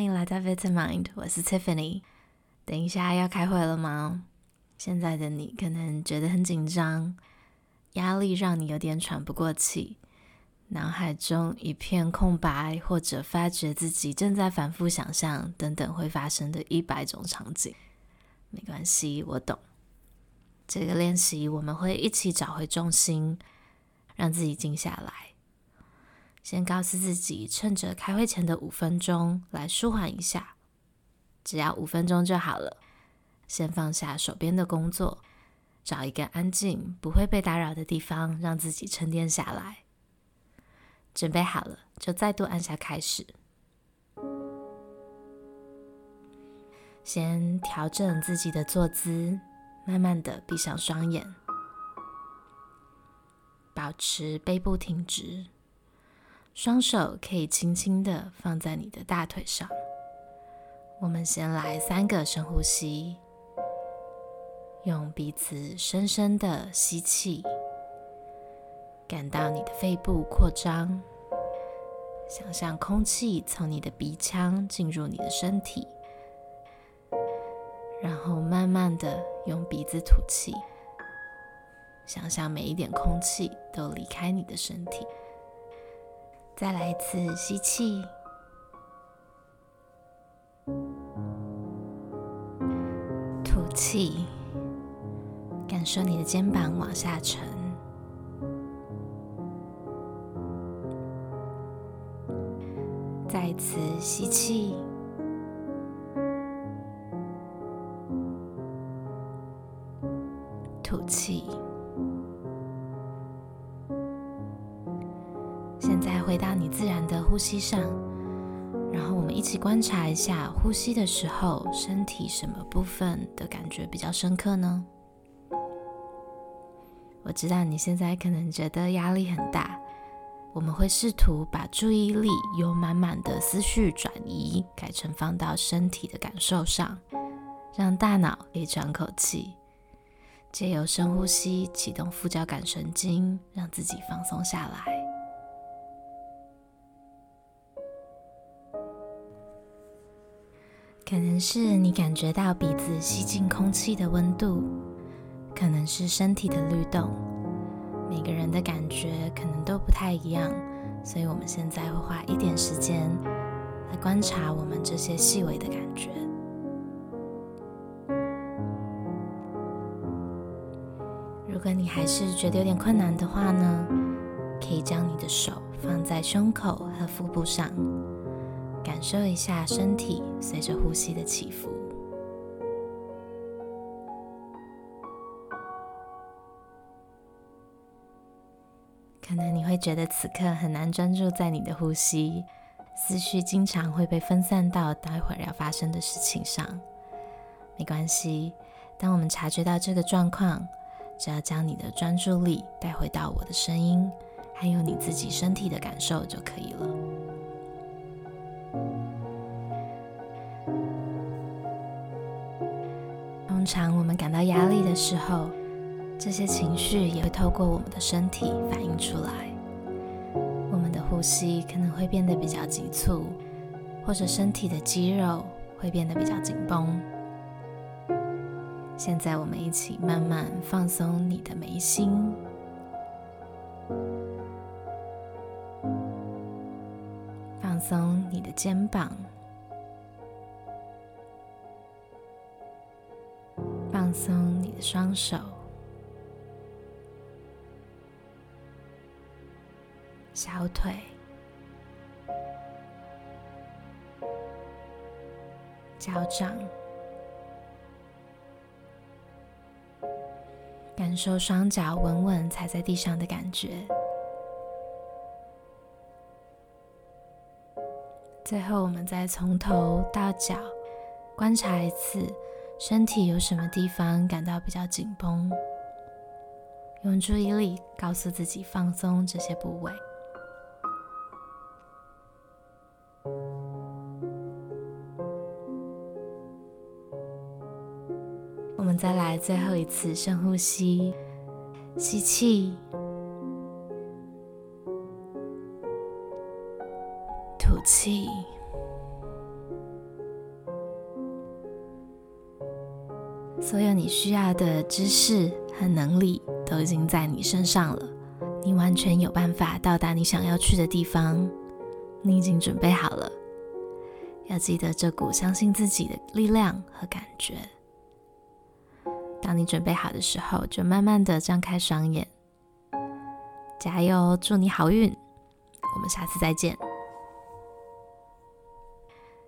欢迎来到 Vitamind，我是 Tiffany。等一下要开会了吗？现在的你可能觉得很紧张，压力让你有点喘不过气，脑海中一片空白，或者发觉自己正在反复想象等等会发生的一百种场景。没关系，我懂。这个练习我们会一起找回重心，让自己静下来。先告诉自己，趁着开会前的五分钟来舒缓一下，只要五分钟就好了。先放下手边的工作，找一个安静、不会被打扰的地方，让自己沉淀下来。准备好了，就再度按下开始。先调整自己的坐姿，慢慢的闭上双眼，保持背部挺直。双手可以轻轻的放在你的大腿上。我们先来三个深呼吸，用鼻子深深的吸气，感到你的肺部扩张，想象空气从你的鼻腔进入你的身体，然后慢慢的用鼻子吐气，想象每一点空气都离开你的身体。再来一次吸气，吐气，感受你的肩膀往下沉。再一次吸气，吐气。回到你自然的呼吸上，然后我们一起观察一下呼吸的时候，身体什么部分的感觉比较深刻呢？我知道你现在可能觉得压力很大，我们会试图把注意力由满满的思绪转移，改成放到身体的感受上，让大脑可以喘口气，借由深呼吸启动副交感神经，让自己放松下来。可能是你感觉到鼻子吸进空气的温度，可能是身体的律动，每个人的感觉可能都不太一样，所以我们现在会花一点时间来观察我们这些细微的感觉。如果你还是觉得有点困难的话呢，可以将你的手放在胸口和腹部上。感受一下身体随着呼吸的起伏。可能你会觉得此刻很难专注在你的呼吸，思绪经常会被分散到待会儿要发生的事情上。没关系，当我们察觉到这个状况，只要将你的专注力带回到我的声音，还有你自己身体的感受就可以了。通常我们感到压力的时候，这些情绪也会透过我们的身体反映出来。我们的呼吸可能会变得比较急促，或者身体的肌肉会变得比较紧绷。现在我们一起慢慢放松你的眉心，松你的肩膀。放松你的双手、小腿、脚掌，感受双脚稳稳踩在地上的感觉。最后，我们再从头到脚观察一次。身体有什么地方感到比较紧绷？用注意力告诉自己放松这些部位。我们再来最后一次深呼吸，吸气，气所有你需要的知识和能力都已经在你身上了，你完全有办法到达你想要去的地方，你已经准备好了。要记得这股相信自己的力量和感觉。当你准备好的时候，就慢慢的张开双眼。加油，祝你好运，我们下次再见。